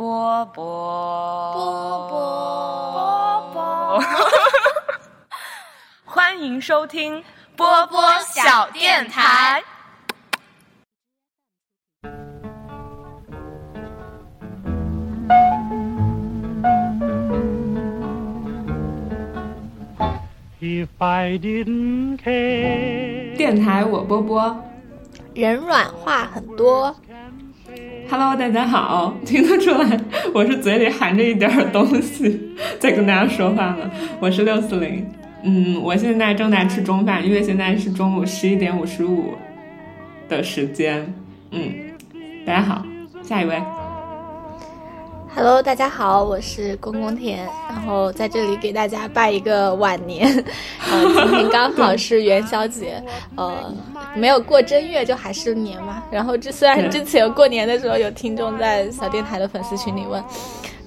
波波。波波。波波，欢迎收听波波小电台。If I didn't care. 电台我波波。人软话很多，，Hello，大家好，听得出来 我是嘴里含着一点东西 在跟大家说话呢。我是六四零，嗯，我现在正在吃中饭，因为现在是中午十一点五十五的时间，嗯，大家好，下一位，Hello，大家好，我是公公田，然后在这里给大家拜一个晚年。呃，今天刚好是元宵节，呃，没有过正月就还是年嘛。然后这虽然之前过年的时候有听众在小电台的粉丝群里问。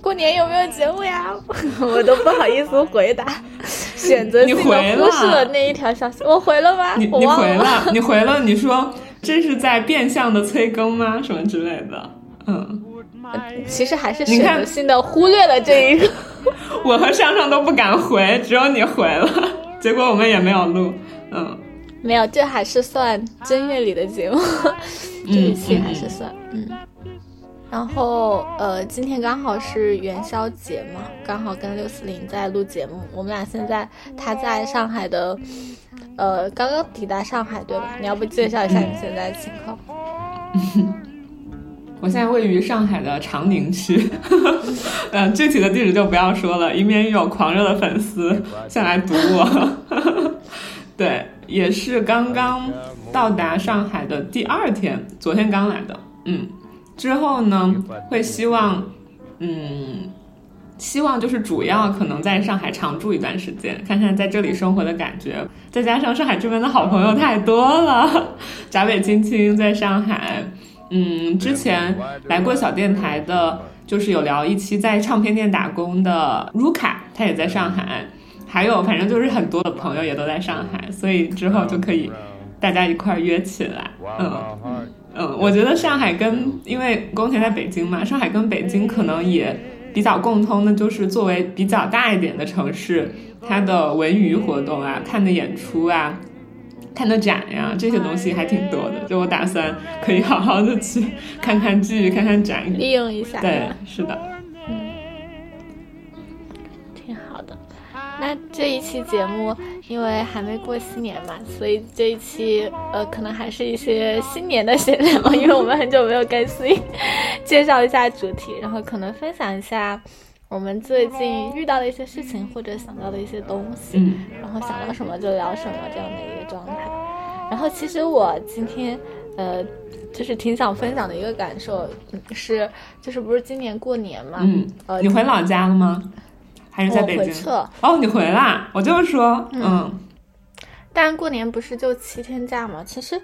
过年有没有节目呀？我都不好意思回答，选择性的你回了忽视了那一条消息。我回了吗？你你我忘回了，你回了，你说这是在变相的催更吗？什么之类的，嗯，其实还是你看选择性的忽略了这一个。我和上上都不敢回，只有你回了，结果我们也没有录，嗯。没有，这还是算正月里的节目，这一期还是算嗯。然后呃，今天刚好是元宵节嘛，刚好跟六四零在录节目。我们俩现在他在上海的，呃，刚刚抵达上海对吧？你要不介绍一下你现在的情况？我现在位于上海的长宁区，嗯，具体的地址就不要说了，以免有狂热的粉丝下来堵我。对，也是刚刚到达上海的第二天，昨天刚来的，嗯，之后呢会希望，嗯，希望就是主要可能在上海常住一段时间，看看在这里生活的感觉，再加上上海这边的好朋友太多了，闸北青青在上海。嗯，之前来过小电台的，就是有聊一期在唱片店打工的 Ruka，他也在上海，还有反正就是很多的朋友也都在上海，所以之后就可以大家一块约起来。嗯嗯，我觉得上海跟因为宫田在北京嘛，上海跟北京可能也比较共通的，就是作为比较大一点的城市，它的文娱活动啊、看的演出啊。看的展呀，这些东西还挺多的，就我打算可以好好的去看看剧、看看展。利用一下。对，是的，挺好的。那这一期节目，因为还没过新年嘛，所以这一期呃，可能还是一些新年的闲聊，因为我们很久没有更新，介绍一下主题，然后可能分享一下我们最近遇到的一些事情或者想到的一些东西，嗯然后想到什么就聊什么这样的一个状态。然后其实我今天呃，就是挺想分享的一个感受嗯是，就是不是今年过年嘛，嗯，呃，你回老家了吗？还是在北京？回去了。哦，你回啦！我就是说，嗯当然，过年不是就七天假嘛？其实，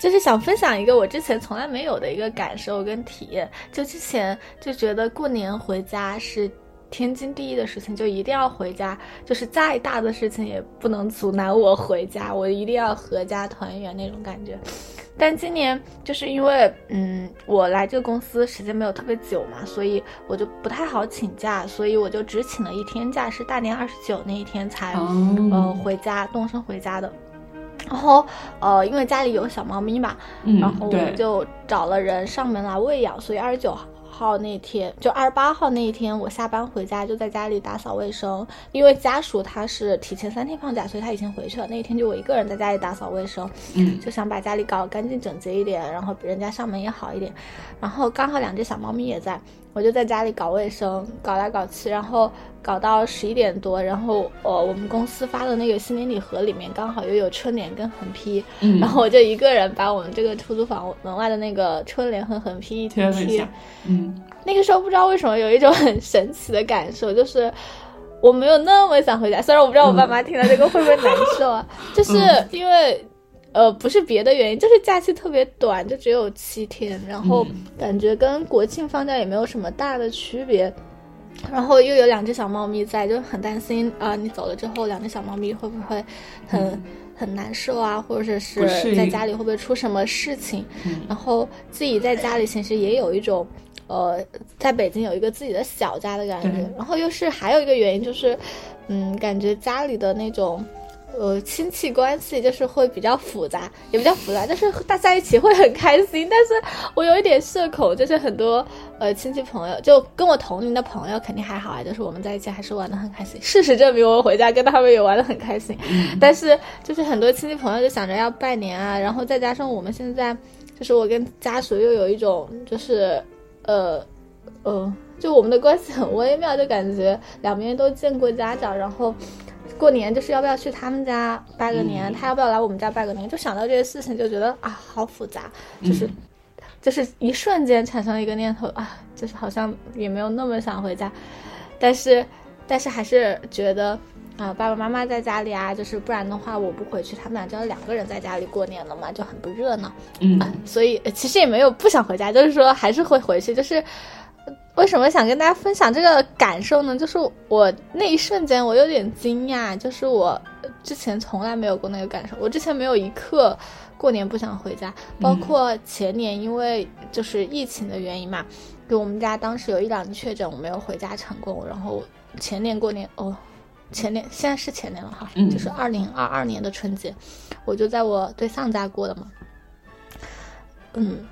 就是想分享一个我之前从来没有的一个感受跟体验。就之前就觉得过年回家是天经地义的事情，就一定要回家，就是再大的事情也不能阻拦我回家，我一定要合家团圆那种感觉。但今年就是因为，嗯，我来这个公司时间没有特别久嘛，所以我就不太好请假，所以我就只请了一天假，是大年二十九那一天才呃哦，回家动身回家的。然后呃，因为家里有小猫咪嘛，嗯，然后我们，就找了人上门来喂养，所以二十九号那天，就二十八号那一天，我下班回家就在家里打扫卫生，因为家属他是提前三天放假，所以他已经回去了。那一天就我一个人在家里打扫卫生，嗯就想把家里搞干净整洁一点，然后人家上门也好一点。然后刚好两只小猫咪也在，我就在家里搞卫生，搞来搞去，然后搞到十一点多，然后呃我们公司发的那个新年礼盒里面刚好又有春联跟横批，嗯，然后我就一个人把我们这个出租房门外的那个春联和横批一贴嗯那个时候不知道为什么有一种 很神奇的感受，就是我没有那么想回家。虽然我不知道我爸妈听到这个会不会难受啊，就是因为呃不是别的原因，就是假期特别短，就只有七天，然后感觉跟国庆放假也没有什么大的区别。然后又有两只小猫咪在，就很担心啊、你走了之后，两只小猫咪会不会很、很难受啊，或者是在家里会不会出什么事情？嗯然后自己在家里其实也有一种呃，在北京有一个自己的小家的感觉，然后又是还有一个原因就是，嗯，感觉家里的那种。呃，亲戚关系就是会比较复杂，也比较复杂，但是大家一起会很开心。但是我有一点社恐，就是很多呃亲戚朋友，就跟我同龄的朋友肯定还好啊，就是我们在一起还是玩的很开心。事实证明，我回家跟他们也玩的很开心。但是就是很多亲戚朋友就想着要拜年啊，然后再加上我们现在就是我跟家属又有一种就是呃呃，就我们的关系很微妙，就感觉两边都见过家长，然后。过年就是要不要去他们家拜个年，他要不要来我们家拜个年，就想到这些事情就觉得啊，好复杂，就是，就是一瞬间产生了一个念头啊，就是好像也没有那么想回家，但是，但是还是觉得啊，爸爸妈妈在家里啊，就是不然的话我不回去，他们俩就要两个人在家里过年了嘛，就很不热闹，嗯，所以其实也没有不想回家，就是说还是会回去，就是。为什么想跟大家分享这个感受呢？就是我那一瞬间，我有点惊讶，就是我之前从来没有过那个感受。我之前没有一刻过年不想回家，包括前年因为就是疫情的原因嘛，就我们家当时有一两确诊，我没有回家成功。然后前年过年哦，前年现在是前年了哈，就是二零二二年的春节，我就在我对象家过的嘛，嗯。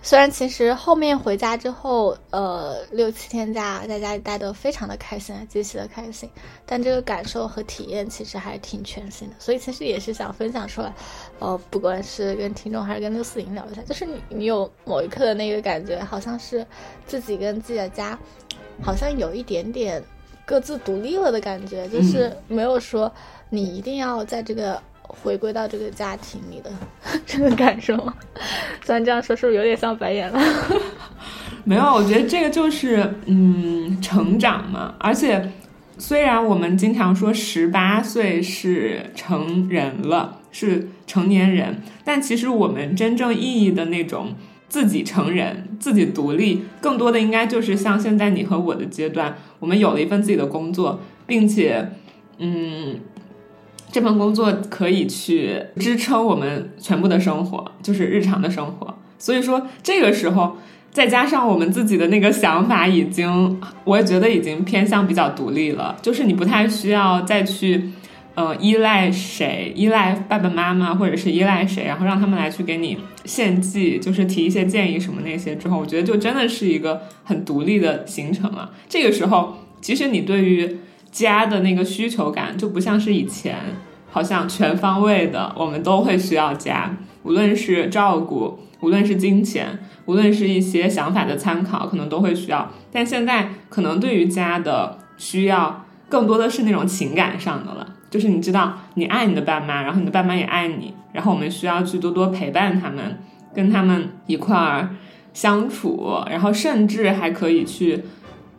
虽然其实后面回家之后，呃，六七天假在家里待得非常的开心，极其的开心，但这个感受和体验其实还是挺全新的，所以其实也是想分享出来，呃，不管是跟听众还是跟六四零聊一下，就是你你有某一刻的那个感觉，好像是自己跟自己的家，好像有一点点各自独立了的感觉，就是没有说你一定要在这个。回归到这个家庭里的这个感受，虽然这样说是不是有点像白眼了？没有，我觉得这个就是嗯成长嘛。而且虽然我们经常说十八岁是成人了，是成年人，但其实我们真正意义的那种自己成人、自己独立，更多的应该就是像现在你和我的阶段，我们有了一份自己的工作，并且嗯。这份工作可以去支撑我们全部的生活，就是日常的生活。所以说，这个时候再加上我们自己的那个想法，已经我也觉得已经偏向比较独立了。就是你不太需要再去，呃，依赖谁，依赖爸爸妈妈，或者是依赖谁，然后让他们来去给你献计，就是提一些建议什么那些之后，我觉得就真的是一个很独立的行程了。这个时候，其实你对于。家的那个需求感就不像是以前，好像全方位的，我们都会需要家，无论是照顾，无论是金钱，无论是一些想法的参考，可能都会需要。但现在可能对于家的需要，更多的是那种情感上的了，就是你知道，你爱你的爸妈，然后你的爸妈也爱你，然后我们需要去多多陪伴他们，跟他们一块儿相处，然后甚至还可以去。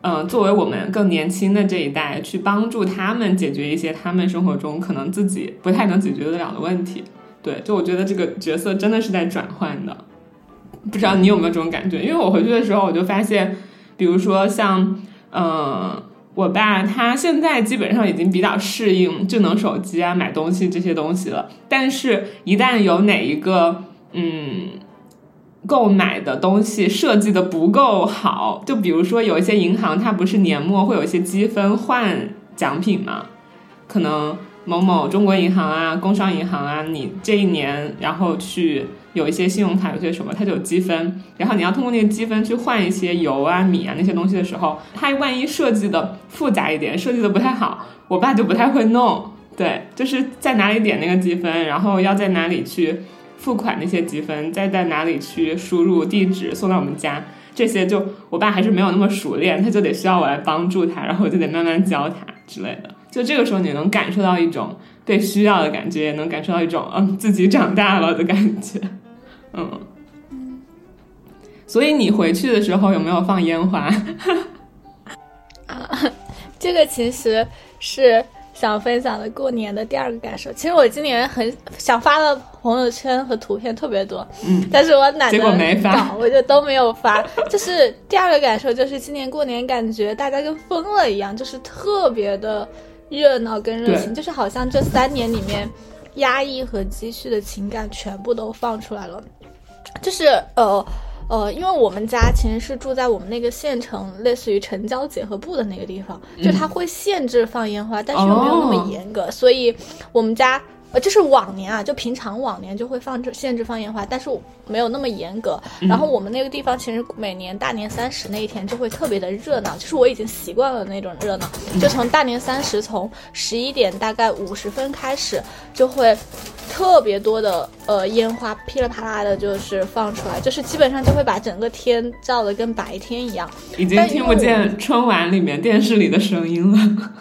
嗯，作为我们更年轻的这一代，去帮助他们解决一些他们生活中可能自己不太能解决得了的问题。对，就我觉得这个角色真的是在转换的。不知道你有没有这种感觉？因为我回去的时候，我就发现，比如说像，嗯，我爸他现在基本上已经比较适应智能手机啊、买东西这些东西了。但是，一旦有哪一个，嗯。购买的东西设计的不够好，就比如说有一些银行，它不是年末会有一些积分换奖品吗？可能某某中国银行啊、工商银行啊，你这一年然后去有一些信用卡，有些什么，它就有积分，然后你要通过那个积分去换一些油啊、米啊那些东西的时候，它万一设计的复杂一点，设计的不太好，我爸就不太会弄。对，就是在哪里点那个积分，然后要在哪里去。付款那些积分，再在哪里去输入地址送到我们家，这些就我爸还是没有那么熟练，他就得需要我来帮助他，然后我就得慢慢教他之类的。就这个时候，你能感受到一种被需要的感觉，也能感受到一种嗯自己长大了的感觉，嗯。所以你回去的时候有没有放烟花？啊，这个其实是。想分享的过年的第二个感受，其实我今年很想发的朋友圈和图片特别多，嗯，但是我懒得搞，我就都没有发。就是第二个感受，就是今年过年感觉大家跟疯了一样，就是特别的热闹跟热情，就是好像这三年里面压抑和积蓄的情感全部都放出来了，就是呃。呃，因为我们家其实是住在我们那个县城，类似于城郊结合部的那个地方，就它会限制放烟花，但是又没有那么严格，所以我们家。呃，就是往年啊，就平常往年就会放这限制放烟花，但是没有那么严格。然后我们那个地方其实每年大年三十那一天就会特别的热闹，就是我已经习惯了那种热闹。就从大年三十从十一点大概五十分开始，就会特别多的呃烟花噼里啪啦的，就是放出来，就是基本上就会把整个天照的跟白天一样，已经听不见春晚里面电视里的声音了。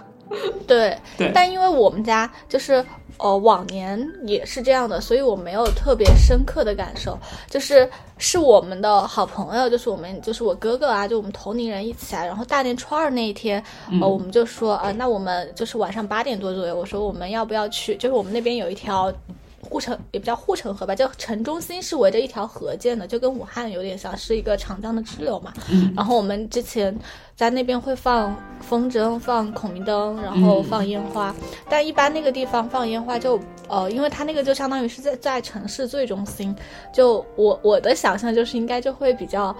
对 对，但因为我们家就是。呃，往年也是这样的，所以我没有特别深刻的感受。就是是我们的好朋友，就是我们，就是我哥哥啊，就我们同龄人一起来。然后大年初二那一天，呃，我们就说，呃，那我们就是晚上八点多左右，我说我们要不要去？就是我们那边有一条。护城也不叫护城河吧，就城中心是围着一条河建的，就跟武汉有点像，是一个长江的支流嘛。然后我们之前在那边会放风筝、放孔明灯，然后放烟花。但一般那个地方放烟花就呃，因为它那个就相当于是在在城市最中心，就我我的想象就是应该就会比较。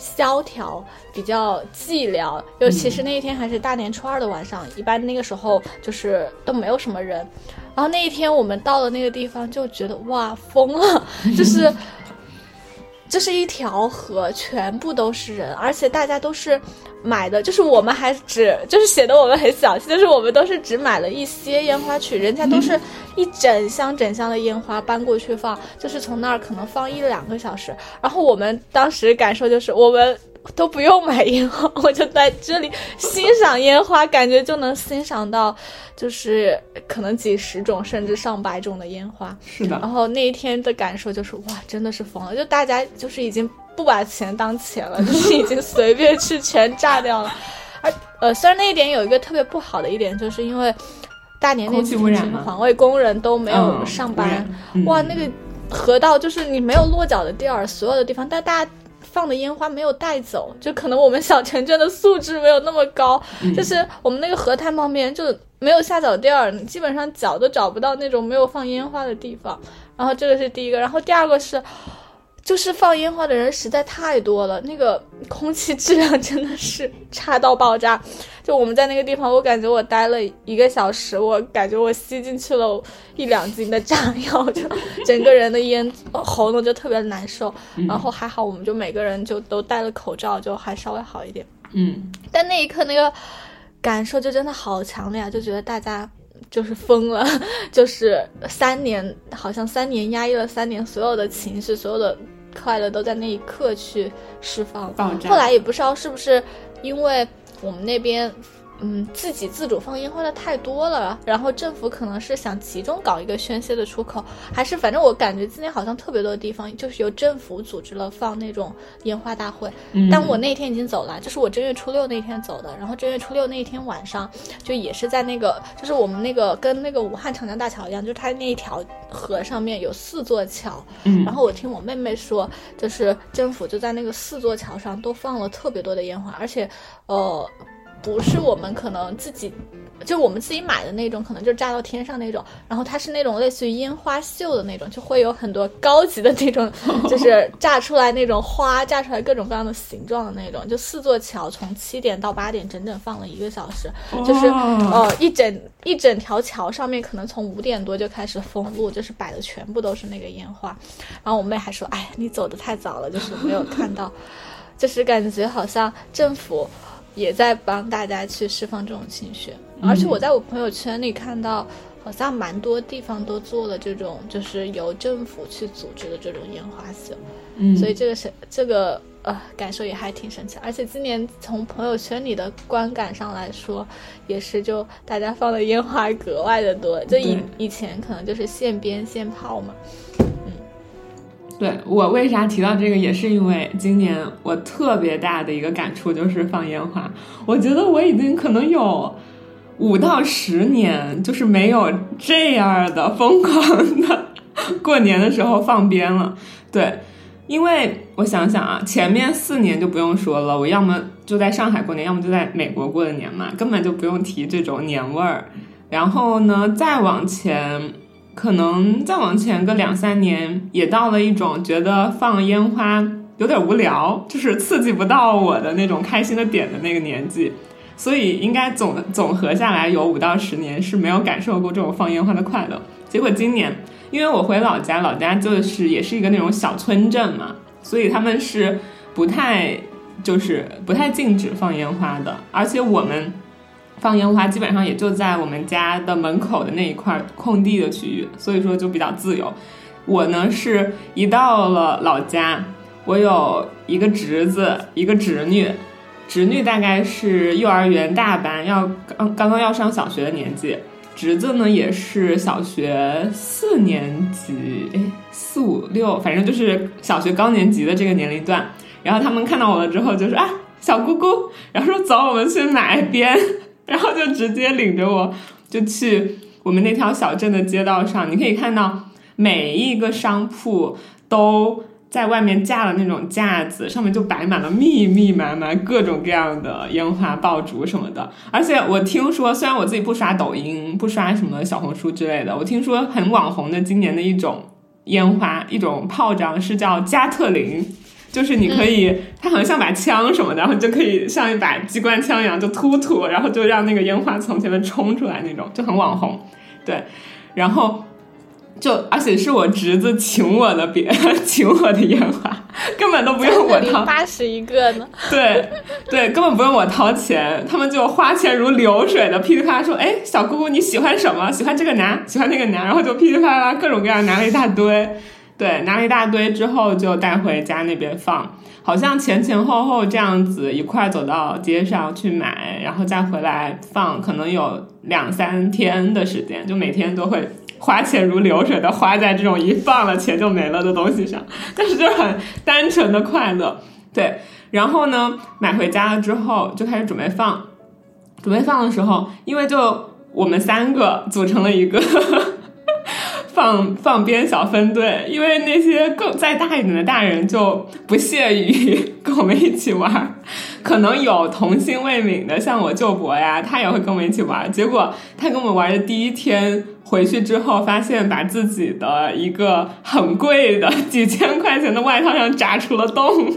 萧条，比较寂寥，尤其是那一天还是大年初二的晚上，一般那个时候就是都没有什么人。然后那一天我们到了那个地方，就觉得哇，疯了，就是。这是一条河，全部都是人，而且大家都是买的，就是我们还只就是显得我们很小气，就是我们都是只买了一些烟花去，人家都是一整箱整箱的烟花搬过去放，就是从那儿可能放一两个小时，然后我们当时感受就是我们。都不用买烟花，我就在这里欣赏烟花，感觉就能欣赏到，就是可能几十种甚至上百种的烟花。是的。然后那一天的感受就是，哇，真的是疯了！就大家就是已经不把钱当钱了，就是已经随便去全炸掉了。而呃，虽然那一点有一个特别不好的一点，就是因为大年那天环卫工人都没有上班，哇，那个河道就是你没有落脚的地儿，所有的地方，但大家。放的烟花没有带走，就可能我们小城镇的素质没有那么高，就是我们那个河滩旁边就没有下脚垫儿，基本上脚都找不到那种没有放烟花的地方。然后这个是第一个，然后第二个是。就是放烟花的人实在太多了，那个 空气质量真的是差到爆炸。就我们在那个地方，我感觉我待了一个小时，我感觉我吸进去了一两斤的炸药，就整个人的烟喉咙就特别难受。然后还好，我们就每个人就都戴了口罩，就还稍微好一点。嗯，但那一刻那个感受就真的好强烈啊，就觉得大家就是疯了，就是三年，好像三年压抑了三年所有的情绪，所有的。快乐都在那一刻去释放，后来也不知道是不是因为我们那边。嗯，自己自主放烟花的太多了，然后政府可能是想集中搞一个宣泄的出口，还是反正我感觉今年好像特别多的地方就是由政府组织了放那种烟花大会。但我那天已经走了，就是我正月初六那天走的，然后正月初六那天晚上就也是在那个，就是我们那个跟那个武汉长江大桥一样，就是它那一条河上面有四座桥。嗯，然后我听我妹妹说，就是政府就在那个四座桥上都放了特别多的烟花，而且，呃。不是我们可能自己，就我们自己买的那种，可能就炸到天上那种。然后它是那种类似于烟花秀的那种，就会有很多高级的那种，就是炸出来那种花，炸出来各种各样的形状的那种。就四座桥从七点到八点，整整放了一个小时，就是呃一整一整条桥上面可能从五点多就开始封路，就是摆的全部都是那个烟花。然后我妹还说：“哎，你走的太早了，就是没有看到，就是感觉好像政府。”也在帮大家去释放这种情绪，而且我在我朋友圈里看到，好像蛮多地方都做了这种，就是由政府去组织的这种烟花秀，嗯，所以这个是这个呃感受也还挺神奇，而且今年从朋友圈里的观感上来说，也是就大家放的烟花格外的多，就以以前可能就是现编现泡嘛。对我为啥提到这个，也是因为今年我特别大的一个感触就是放烟花。我觉得我已经可能有五到十年，就是没有这样的疯狂的过年的时候放鞭了。对，因为我想想啊，前面四年就不用说了，我要么就在上海过年，要么就在美国过的年嘛，根本就不用提这种年味儿。然后呢，再往前。可能再往前个两三年，也到了一种觉得放烟花有点无聊，就是刺激不到我的那种开心的点的那个年纪，所以应该总总合下来有五到十年是没有感受过这种放烟花的快乐。结果今年，因为我回老家，老家就是也是一个那种小村镇嘛，所以他们是不太就是不太禁止放烟花的，而且我们放烟花基本上也就在我们家的门口的那一块空地的区域，所以说就比较自由。我呢是一到了老家，我有一个侄子，一个侄女，侄女大概是幼儿园大班，要刚刚刚要上小学的年纪。侄子呢也是小学四年级，哎，四五六，反正就是小学高年级的这个年龄段。然后他们看到我了之后就说啊，小姑姑，然后说走，我们去买鞭，然后就直接领着我就去我们那条小镇的街道上，你可以看到每一个商铺都。在外面架了那种架子，上面就摆满了密密麻麻各种各样的烟花爆竹什么的。而且我听说，虽然我自己不刷抖音、不刷什么小红书之类的，我听说很网红的今年的一种烟花、一种炮仗是叫加特林，就是你可以，它好像像把枪什么的，然后就可以像一把机关枪一样就突突，然后就让那个烟花从前面冲出来那种，就很网红。对，然后。就而且是我侄子请我的，别 请我的烟花，根本都不用我掏。八十一个呢？对对，根本不用我掏钱，他们就花钱如流水的噼里啪啦说：“哎，小姑姑你喜欢什么？喜欢这个拿，喜欢那个拿。”然后就噼里啪啦各种各样拿了一大堆。对，拿了一大堆之后就带回家那边放，好像前前后后这样子一块走到街上去买，然后再回来放，可能有两三天的时间，就每天都会。花钱如流水的花在这种一放了钱就没了的东西上，但是就很单纯的快乐，对。然后呢，买回家了之后就开始准备放，准备放的时候，因为就我们三个组成了一个放放鞭小分队，因为那些更再大一点的大人就不屑于 跟我们一起玩，可能有童心未泯的，像我舅伯呀，他也会跟我们一起玩。结果他跟我们玩的第一天。回去之后，发现把自己的一个很贵的几千块钱的外套上扎出了洞，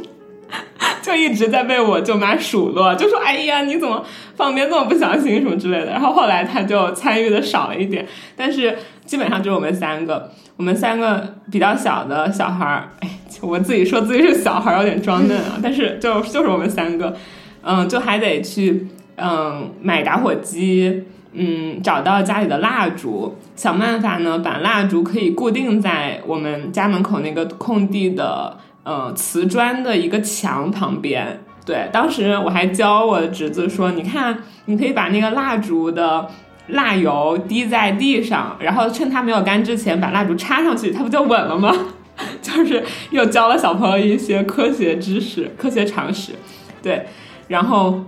就一直在被我舅妈数落，就说：“哎呀，你怎么放鞭这么不小心什么之类的。”然后后来他就参与的少了一点，但是基本上就我们三个，我们三个比较小的小孩儿，哎，我自己说自己是小孩儿有点装嫩啊，但是就就是我们三个，嗯，就还得去嗯买打火机。嗯，找到家里的蜡烛，想办法呢，把蜡烛可以固定在我们家门口那个空地的嗯瓷砖的一个墙旁边。对，当时我还教我的侄子说：“你看，你可以把那个蜡烛的蜡油滴在地上，然后趁它没有干之前把蜡烛插上去，它不就稳了吗？” 就是又教了小朋友一些科学知识、科学常识。对，然后。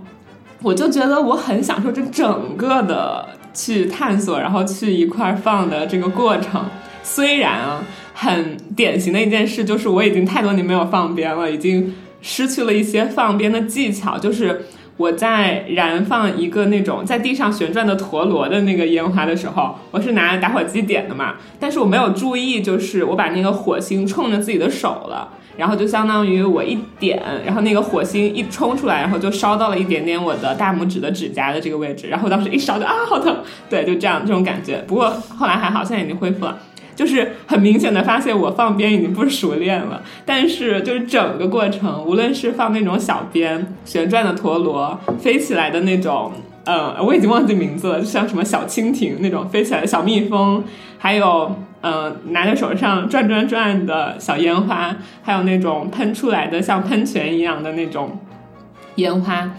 我就觉得我很享受这整个的去探索，然后去一块放的这个过程。虽然啊，很典型的一件事就是我已经太多年没有放鞭了，已经失去了一些放鞭的技巧。就是我在燃放一个那种在地上旋转的陀螺的那个烟花的时候，我是拿打火机点的嘛，但是我没有注意，就是我把那个火星冲着自己的手了。然后就相当于我一点，然后那个火星一冲出来，然后就烧到了一点点我的大拇指的指甲的这个位置，然后当时一烧就啊好疼，对，就这样这种感觉。不过后来还好，现在已经恢复了。就是很明显的发现我放鞭已经不熟练了，但是就是整个过程，无论是放那种小鞭、旋转的陀螺、飞起来的那种，呃，我已经忘记名字了，就像什么小蜻蜓那种飞起来的小蜜蜂，还有。嗯，拿在手上转转转的小烟花，还有那种喷出来的像喷泉一样的那种烟花，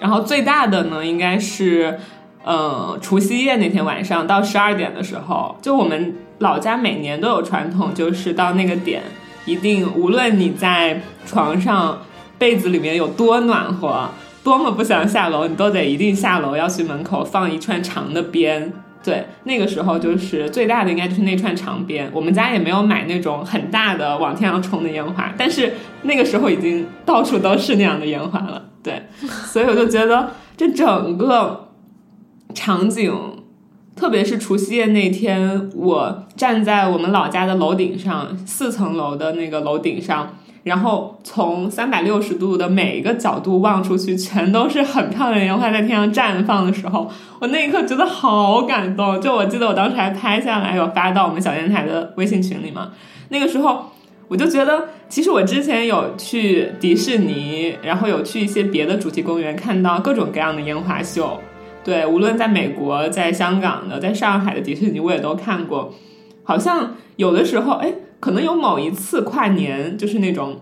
然后最大的呢，应该是呃除夕夜那天晚上到十二点的时候，就我们老家每年都有传统，就是到那个点，一定无论你在床上被子里面有多暖和，多么不想下楼，你都得一定下楼要去门口放一串长的鞭。对，那个时候就是最大的，应该就是那串长鞭。我们家也没有买那种很大的往天上冲的烟花，但是那个时候已经到处都是那样的烟花了。对，所以我就觉得这整个场景，特别是除夕夜那天，我站在我们老家的楼顶上，四层楼的那个楼顶上，然后从三百六十度的每一个角度望出去，全都是很漂亮的烟花在天上绽放的时候，我那一刻觉得好感动。就我记得我当时还拍下来，有发到我们小电台的微信群里嘛。那个时候我就觉得，其实我之前有去迪士尼，然后有去一些别的主题公园，看到各种各样的烟花秀。对，无论在美国、在香港的、在上海的迪士尼，我也都看过。好像有的时候，哎。可能有某一次跨年，就是那种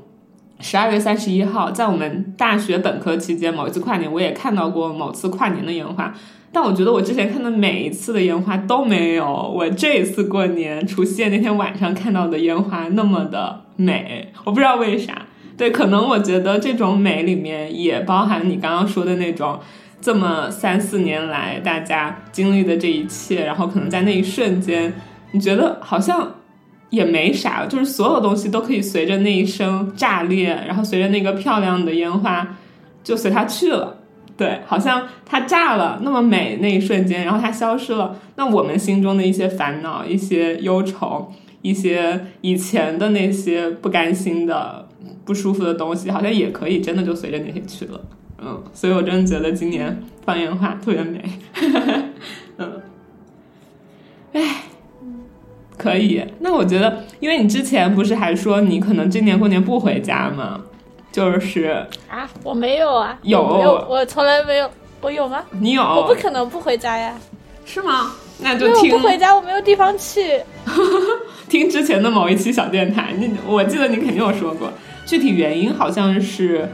十二月三十一号，在我们大学本科期间，某一次跨年，我也看到过某次跨年的烟花。但我觉得我之前看的每一次的烟花都没有我这一次过年除夕夜那天晚上看到的烟花那么的美。我不知道为啥，对，可能我觉得这种美里面也包含你刚刚说的那种，这么三四年来大家经历的这一切，然后可能在那一瞬间，你觉得好像。也没啥，就是所有东西都可以随着那一声炸裂，然后随着那个漂亮的烟花，就随它去了。对，好像它炸了那么美那一瞬间，然后它消失了。那我们心中的一些烦恼、一些忧愁、一些以前的那些不甘心的、不舒服的东西，好像也可以真的就随着那些去了。嗯，所以我真的觉得今年放烟花特别美。嗯，哎。可以，那我觉得，因为你之前不是还说你可能今年过年不回家吗？就是啊，我没有啊，有，我从来没有，我有吗？你有？我不可能不回家呀，是吗？那就听。不回家，我没有地方去。听之前的某一期小电台，你我记得你肯定有说过，具体原因好像是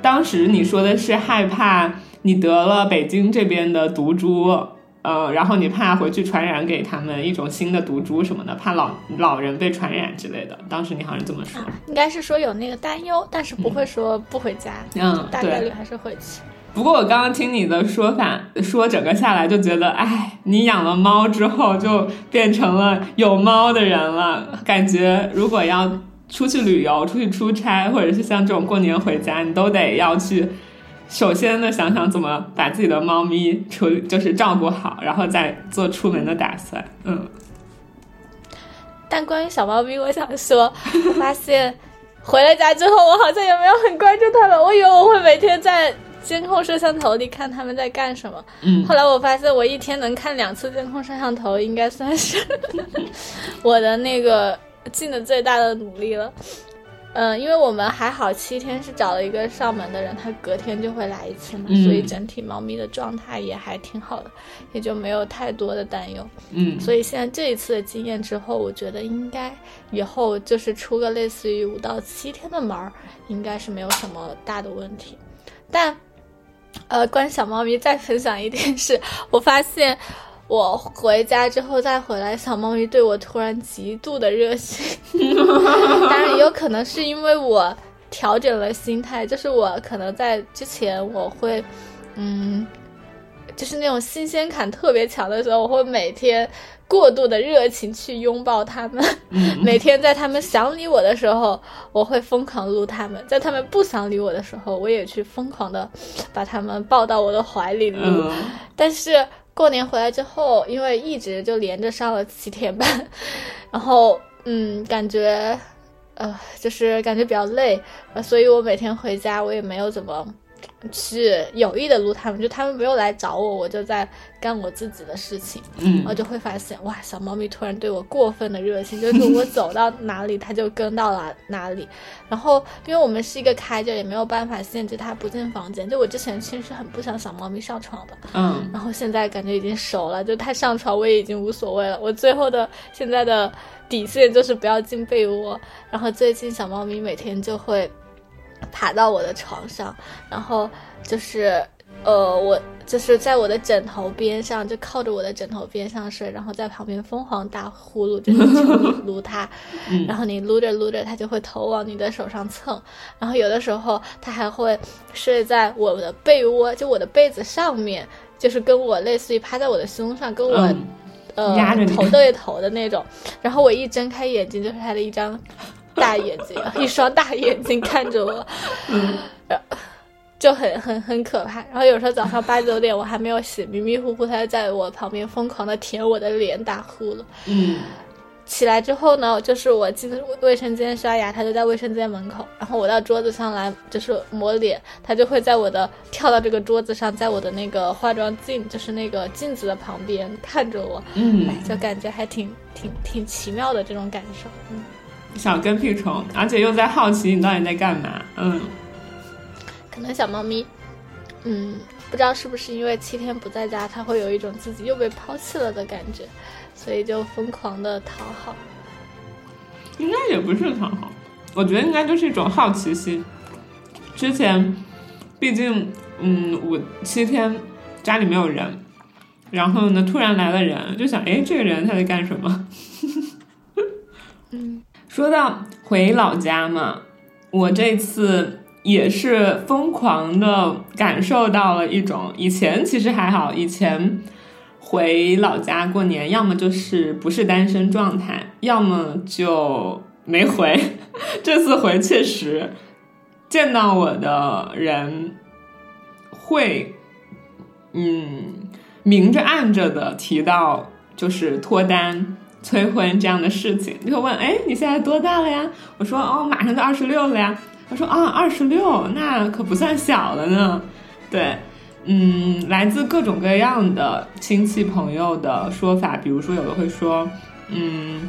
当时你说的是害怕你得了北京这边的毒株。呃，然后你怕回去传染给他们一种新的毒株什么的，怕老老人被传染之类的。当时你好像这么说，应该是说有那个担忧，但是不会说不回家，嗯，大概率还是会去。不过我刚刚听你的说法，说整个下来就觉得，哎，你养了猫之后就变成了有猫的人了，感觉如果要出去旅游、出去出差，或者是像这种过年回家，你都得要去。首先呢，想想怎么把自己的猫咪处就是照顾好，然后再做出门的打算。嗯。但关于小猫咪，我想说，我发现回了家之后，我好像也没有很关注它们。我以为我会每天在监控摄像头里看它们在干什么。嗯。后来我发现，我一天能看两次监控摄像头，应该算是 我的那个尽了最大的努力了。嗯，因为我们还好，七天是找了一个上门的人，他隔天就会来一次嘛，所以整体猫咪的状态也还挺好的，也就没有太多的担忧。嗯，所以现在这一次的经验之后，我觉得应该以后就是出个类似于五到七天的门儿，应该是没有什么大的问题。但，呃，关于小猫咪再分享一点是，我发现。我回家之后再回来，小猫咪对我突然极度的热情。当然也有可能是因为我调整了心态，就是我可能在之前我会，嗯，就是那种新鲜感特别强的时候，我会每天过度的热情去拥抱它们。每天在它们想理我的时候，我会疯狂撸它们；在它们不想理我的时候，我也去疯狂的把它们抱到我的怀里撸。但是。过年回来之后，因为一直就连着上了七天班，然后嗯，感觉呃，就是感觉比较累，所以我每天回家我也没有怎么。去有意的撸他们，就他们没有来找我，我就在干我自己的事情。嗯，然后就会发现，哇，小猫咪突然对我过分的热情，就是我走到哪里，它就跟到了哪里。然后，因为我们是一个开着，也没有办法限制它不进房间。就我之前其实很不想小猫咪上床的，嗯，然后现在感觉已经熟了，就它上床我也已经无所谓了。我最后的现在的底线就是不要进被窝。然后最近小猫咪每天就会。爬到我的床上，然后就是，呃，我就是在我的枕头边上，就靠着我的枕头边上睡，然后在旁边疯狂打呼噜，就是求你撸它，然后你撸着撸着，它就会头往你的手上蹭，然后有的时候它还会睡在我的被窝，就我的被子上面，就是跟我类似于趴在我的胸上，跟我呃头对头的那种，然后我一睁开眼睛，就是它的一张。大眼睛，一双大眼睛看着我，就很很很可怕。然后有时候早上八九点我还没有醒，迷迷糊糊他在我旁边疯狂的舔我的脸，打呼噜。嗯，起来之后呢，就是我进卫生间刷牙，他就在卫生间门口，然后我到桌子上来就是抹脸，他就会在我的跳到这个桌子上，在我的那个化妆镜，就是那个镜子的旁边看着我，嗯哎，就感觉还挺挺挺奇妙的这种感受，嗯。小跟屁虫，而且又在好奇你到底在干嘛。嗯，可能小猫咪，嗯，不知道是不是因为七天不在家，它会有一种自己又被抛弃了的感觉，所以就疯狂的讨好。应该也不是讨好，我觉得应该就是一种好奇心。之前，毕竟，嗯，我七天家里没有人，然后呢，突然来了人，就想，哎，这个人他在干什么？说到回老家嘛，我这次也是疯狂的感受到了一种，以前其实还好，以前回老家过年，要么就是不是单身状态，要么就没回。这次回确实见到我的人会，嗯，明着暗着的提到就是脱单。催婚这样的事情，就会问：哎，你现在多大了呀？我说：哦，马上就二十六了呀。他说：啊，二十六，那可不算小了呢。对，嗯，来自各种各样的亲戚朋友的说法，比如说有的会说，嗯，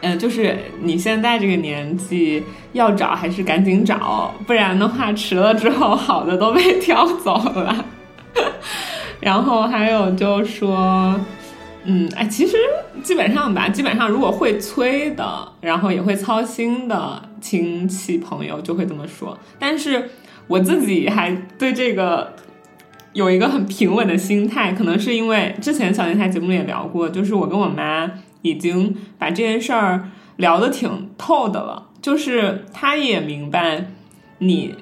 呃，就是你现在这个年纪要找还是赶紧找，不然的话迟了之后好的都被挑走了。然后还有就说。嗯，哎，其实基本上吧，基本上如果会催的，然后也会操心的亲戚朋友就会这么说。但是我自己还对这个有一个很平稳的心态，可能是因为之前小电台节目里也聊过，就是我跟我妈已经把这件事儿聊得挺透的了，就是她也明白你。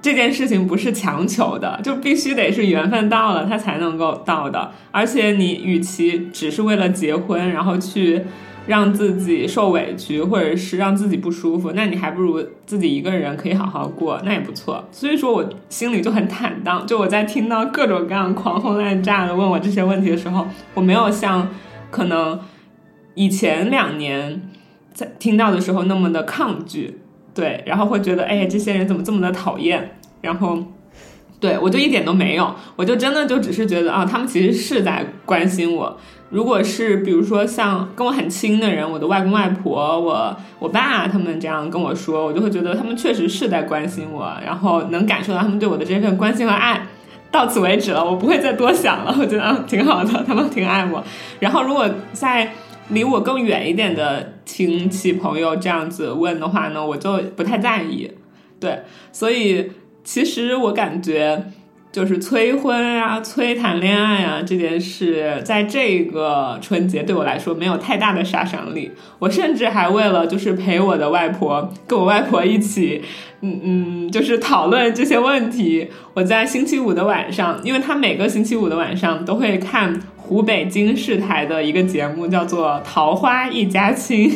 这件事情不是强求的，就必须得是缘分到了，他才能够到的。而且你与其只是为了结婚，然后去让自己受委屈，或者是让自己不舒服，那你还不如自己一个人可以好好过，那也不错。所以说我心里就很坦荡。就我在听到各种各样狂轰滥炸的问我这些问题的时候，我没有像可能以前两年在听到的时候那么的抗拒。对，然后会觉得，哎，这些人怎么这么的讨厌？然后，对我就一点都没有，我就真的就只是觉得啊，他们其实是在关心我。如果是比如说像跟我很亲的人，我的外公外婆、我我爸他们这样跟我说，我就会觉得他们确实是在关心我，然后能感受到他们对我的这份关心和爱。到此为止了，我不会再多想了。我觉得啊，挺好的，他们挺爱我。然后如果在离我更远一点的亲戚朋友这样子问的话呢，我就不太在意。对，所以其实我感觉就是催婚啊、催谈恋爱啊这件事，在这个春节对我来说没有太大的杀伤力。我甚至还为了就是陪我的外婆，跟我外婆一起，嗯嗯，就是讨论这些问题。我在星期五的晚上，因为他每个星期五的晚上都会看。湖北经视台的一个节目叫做《桃花一家亲》，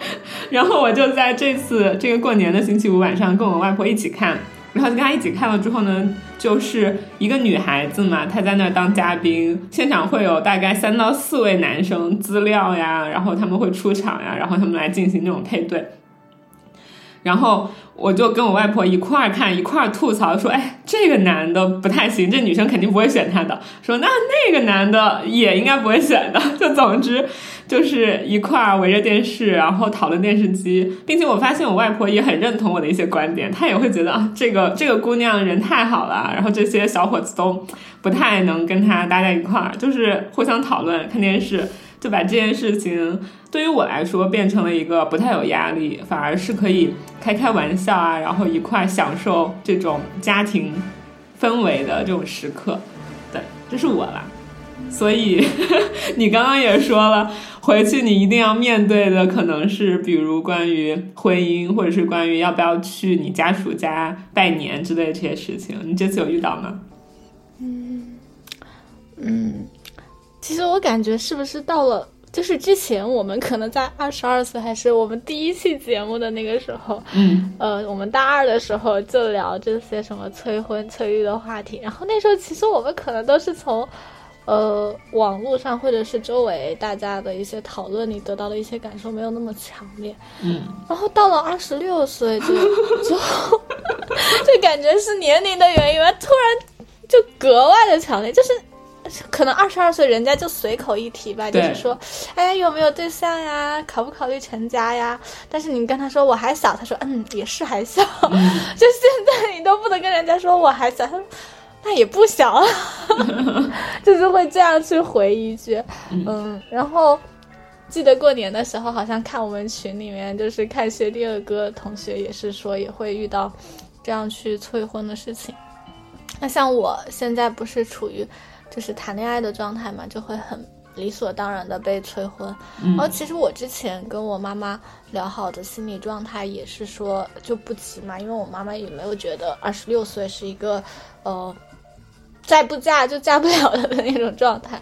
然后我就在这次这个过年的星期五晚上跟我外婆一起看，然后就跟她一起看了之后呢，就是一个女孩子嘛，她在那儿当嘉宾，现场会有大概三到四位男生资料呀，然后他们会出场呀，然后他们来进行这种配对，然后。我就跟我外婆一块儿看，一块儿吐槽，说：“哎，这个男的不太行，这女生肯定不会选他的。”说：“那那个男的也应该不会选的。”就总之就是一块儿围着电视，然后讨论电视机，并且我发现我外婆也很认同我的一些观点，她也会觉得啊，这个这个姑娘人太好了，然后这些小伙子都不太能跟她搭在一块儿，就是互相讨论看电视。就把这件事情对于我来说变成了一个不太有压力，反而是可以开开玩笑啊，然后一块享受这种家庭氛围的这种时刻。对，这是我啦。所以 你刚刚也说了，回去你一定要面对的可能是，比如关于婚姻，或者是关于要不要去你家属家拜年之类这些事情。你这次有遇到吗？嗯嗯。其实我感觉是不是到了，就是之前我们可能在二十二岁，还是我们第一期节目的那个时候，嗯，呃，我们大二的时候就聊这些什么催婚催育的话题。然后那时候其实我们可能都是从，呃，网络上或者是周围大家的一些讨论，里得到的一些感受没有那么强烈。嗯，然后到了二十六岁就 就就感觉是年龄的原因吧，突然就格外的强烈，就是。可能二十二岁人家就随口一提吧，就是说，哎，有没有对象呀？考不考虑成家呀？但是你跟他说我还小，他说嗯，也是还小。就现在你都不能跟人家说我还小，他说那也不小了，就是会这样去回一句，嗯。然后记得过年的时候，好像看我们群里面，就是看学弟二哥同学也是说也会遇到这样去催婚的事情。那像我现在不是处于。就是谈恋爱的状态嘛，就会很理所当然的被催婚。然后其实我之前跟我妈妈聊好的心理状态也是说就不急嘛，因为我妈妈也没有觉得二十六岁是一个呃再不嫁就嫁不了的那种状态。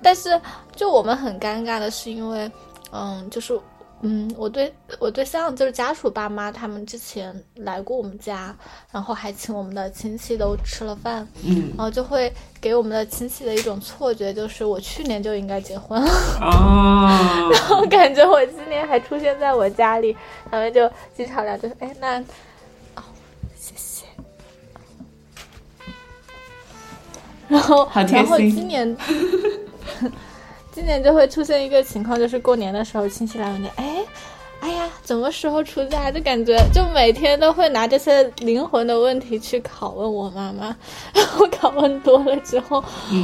但是就我们很尴尬的是，因为嗯，就是。嗯，我对我对象就是家属爸妈，他们之前来过我们家，然后还请我们的亲戚都吃了饭，嗯，然后就会给我们的亲戚的一种错觉，就是我去年就应该结婚了，啊，然后感觉我今年还出现在我家里，他们就经常聊，就是，哎，那，哦，谢谢，然后，然后今年。今年就会出现一个情况，就是过年的时候亲戚来问你，哎，哎呀，什么时候出嫁？就感觉就每天都会拿这些灵魂的问题去拷问我妈妈，然后拷问多了之后，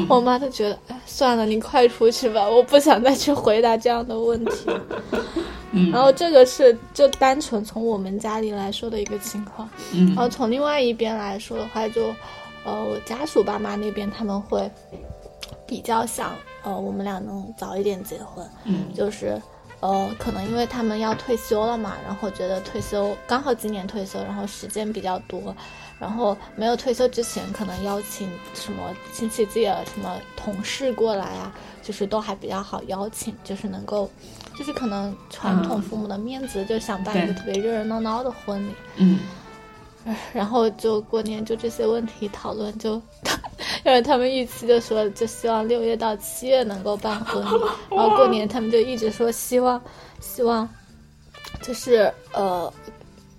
我妈就觉得，哎，算了，你快出去吧，我不想再去回答这样的问题。然后这个是就单纯从我们家里来说的一个情况，然后从另外一边来说的话，就呃，我家属爸妈那边他们会比较想。呃，我们俩能早一点结婚，嗯，就是，呃，可能因为他们要退休了嘛，然后觉得退休刚好今年退休，然后时间比较多，然后没有退休之前，可能邀请什么亲戚界、什么同事过来啊，就是都还比较好邀请，就是能够，就是可能传统父母的面子，就想办一个特别热热闹闹的婚礼，嗯。然后就过年就这些问题讨论，就因为他们预期就说就希望六月到七月能够办婚礼，然后过年他们就一直说希望希望就是呃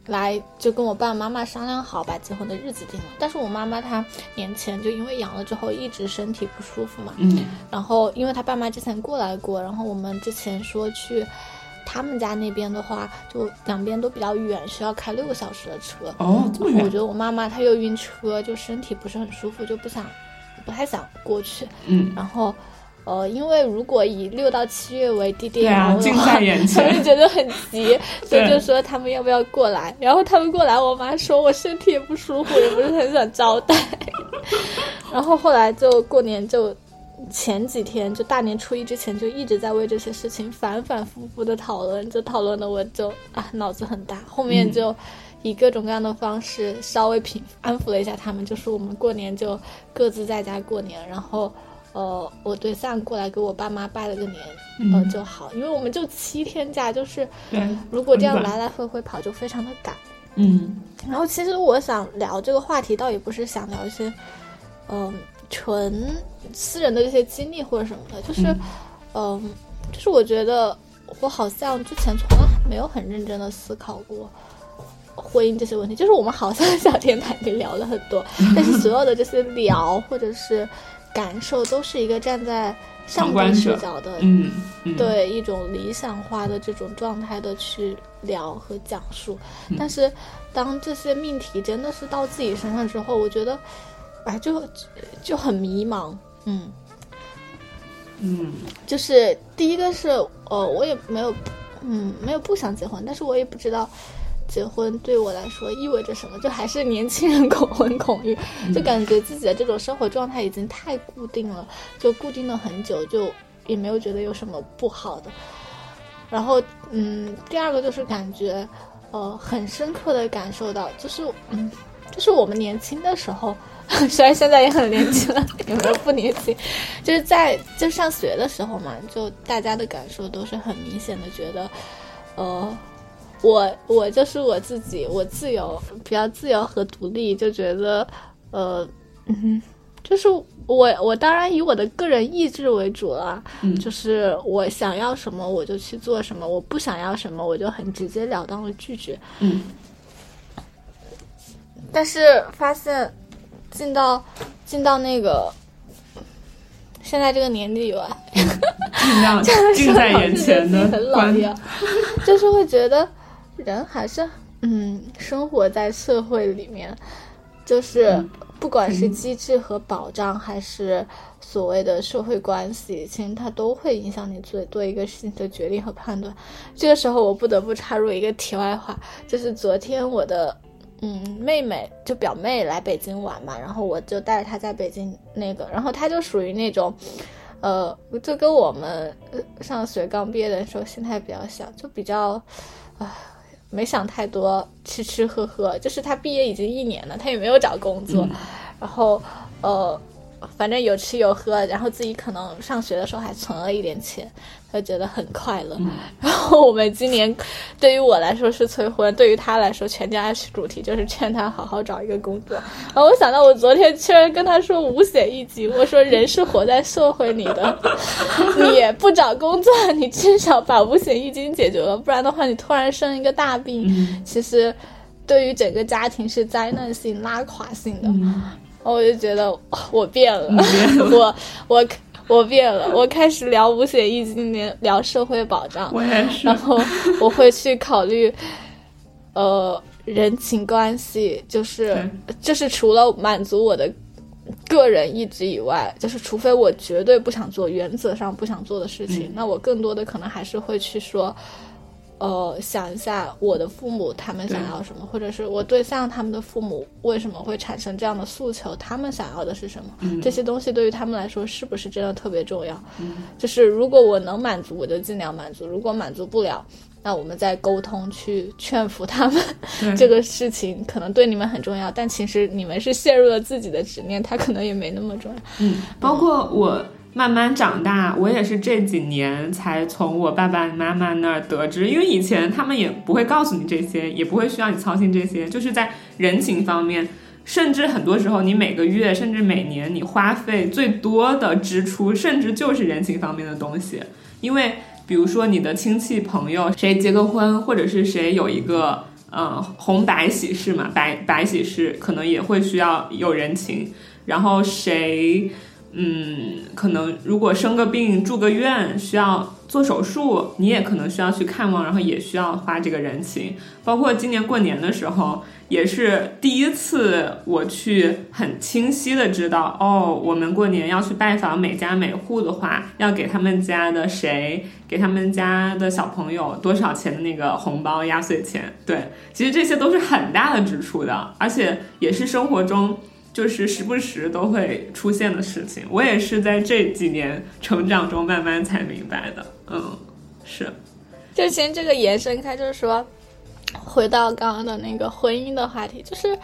来就跟我爸爸妈妈商量好把结婚的日子定了。但是我妈妈她年前就因为阳了之后一直身体不舒服嘛，嗯，然后因为她爸妈之前过来过，然后我们之前说去。他们家那边的话，就两边都比较远，需要开六个小时的车。哦，这么远。我觉得我妈妈她又晕车，就身体不是很舒服，就不想，不太想过去。嗯。然后，呃，因为如果以六到七月为 D D L 的话，他们觉得很急，所以就说他们要不要过来。然后他们过来，我妈说我身体也不舒服，也不是很想招待。然后后来就过年就。前几天就大年初一之前就一直在为这些事情反反复复的讨论，就讨论的我就啊脑子很大。后面就以各种各样的方式稍微平安抚了一下他们，就是我们过年就各自在家过年，然后呃我对象过来给我爸妈拜了个年，呃就好，因为我们就七天假，就是如果这样来来回回跑就非常的赶。嗯，然后其实我想聊这个话题，倒也不是想聊一些嗯。纯私人的这些经历或者什么的，就是，嗯，就是我觉得我好像之前从来没有很认真的思考过婚姻这些问题。就是我们好像小天台里聊了很多，但是所有的这些聊或者是感受，都是一个站在上帝视角的，嗯，对一种理想化的这种状态的去聊和讲述。但是当这些命题真的是到自己身上之后，我觉得。哎，就就很迷茫，嗯嗯，就是第一个是，呃，我也没有，嗯，没有不想结婚，但是我也不知道结婚对我来说意味着什么，就还是年轻人恐婚恐育，就感觉自己的这种生活状态已经太固定了，就固定了很久，就也没有觉得有什么不好的。然后，嗯，第二个就是感觉，呃，很深刻的感受到，就是，嗯，就是我们年轻的时候。虽然现在也很年轻了，有没有不年轻？就是在就上学的时候嘛，就大家的感受都是很明显的，觉得，呃，我我就是我自己，我自由，比较自由和独立，就觉得，呃，嗯，就是我我当然以我的个人意志为主了，嗯就是我想要什么我就去做什么，我不想要什么我就很直截了当的拒绝。嗯但是发现进到进到那个现在这个年纪吧，尽量 近在眼前的 就是会觉得人还是嗯，生活在社会里面，就是嗯不管是机制和保障，还是所谓的社会关系，其实它都会影响你做做一个事情的决定和判断。这个时候，我不得不插入一个题外话，就是昨天我的。嗯，妹妹就表妹来北京玩嘛，然后我就带着她在北京那个，然后她就属于那种，呃，就跟我们呃上学刚毕业的时候心态比较像，就比较，啊、没想太多，吃吃喝喝。就是她毕业已经一年了，她也没有找工作，然后呃，反正有吃有喝，然后自己可能上学的时候还存了一点钱，就觉得很快乐。然后我们今年对于我来说是催婚，对于他来说全家主题就是劝他好好找一个工作。然后我想到我昨天居然跟他说五险一金，我说人是活在社会里的，你不找工作，你至少把五险一金解决了，不然的话你突然生一个大病，嗯其实对于整个家庭是灾难性拉垮性的。嗯然后我就觉得 我变了，我我我变了，我开始聊五险一金，聊社会保障，我也是。然，后我会去考虑，呃，人情关系，就是对。就是除了满足我的个人意志以外，就是除非我绝对不想做，原则上不想做的事情，嗯。那我更多的可能还是会去说。呃，想一下我的父母他们想要什么，或者是我对象他们的父母为什么会产生这样的诉求，他们想要的是什么？嗯这些东西对于他们来说是不是真的特别重要？就是如果我能满足，我就尽量满足；如果满足不了，那我们再沟通去劝服他们。这个事情可能对你们很重要，但其实你们是陷入了自己的执念，他可能也没那么重要。嗯，包括我慢慢长大，我也是这几年才从我爸爸妈妈那儿得知，因为以前他们也不会告诉你这些，也不会需要你操心这些，就是在人情方面。甚至很多时候，你每个月甚至每年你花费最多的支出，甚至就是人情方面的东西。因为比如说你的亲戚朋友谁结个婚，或者是谁有一个嗯红白喜事嘛，白白喜事可能也会需要有人情。然后谁嗯，可能如果生个病住个院需要做手术，你也可能需要去看望，然后也需要花这个人情。包括今年过年的时候，也是第一次我去很清晰的知道，哦，我们过年要去拜访每家每户的话，要给他们家的谁，给他们家的小朋友多少钱的那个红包压岁钱。对，其实这些都是很大的支出的，而且也是生活中。就是时不时都会出现的事情，我也是在这几年成长中慢慢才明白的。嗯，是，就先这个延伸开，就是说，回到刚刚的那个婚姻的话题，就是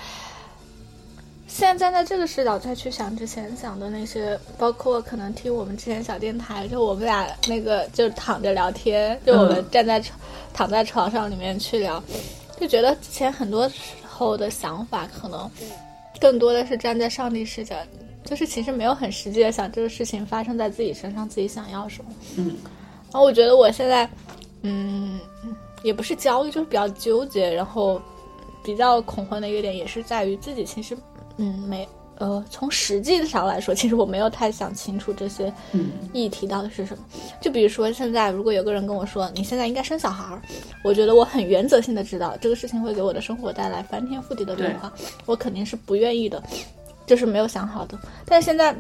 现在站在这个视角再去想之前想的那些，包括可能听我们之前小电台，就我们俩那个就躺着聊天，就我们站在床、躺在床上里面去聊，就觉得之前很多时候的想法可能更多的是站在上帝视角，就是其实没有很实际的想这个事情发生在自己身上，自己想要什么。嗯，然后我觉得我现在，嗯，也不是焦虑，就是比较纠结，然后比较恐慌的一个点也是在于自己其实，嗯，没。呃，从实际上来说，其实我没有太想清楚这些嗯议题到底是什么。就比如说，现在如果有个人跟我说你现在应该生小孩儿，我觉得我很原则性的知道这个事情会给我的生活带来翻天覆地的变化，我肯定是不愿意的，就是没有想好的。但是现在，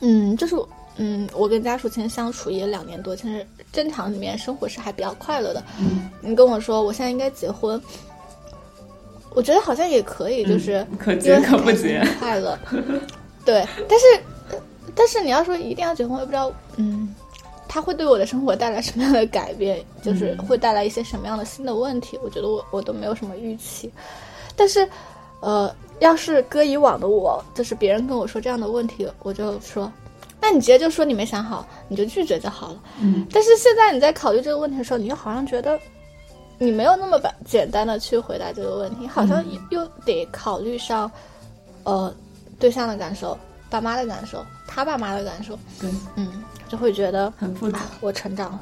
嗯，就是嗯，我跟家属其实相处也两年多，其实正常里面生活是还比较快乐的。嗯，你跟我说我现在应该结婚，我觉得好像也可以，就是。可结可不结。快乐。对，但是但是你要说一定要结婚，我也不知道，嗯，他会对我的生活带来什么样的改变，就是嗯会带来一些什么样的新的问题，我觉得我我都没有什么预期。但是，呃，要是搁以往的我，就是别人跟我说这样的问题，我就说。那你直接就说你没想好，你就拒绝就好了。嗯，但是现在你在考虑这个问题的时候，你又好像觉得你没有那么把简单的去回答这个问题，好像又又得考虑上，呃，对象的感受，爸妈的感受，他爸妈的感受，对，嗯，就会觉得很复杂啊。我成长了。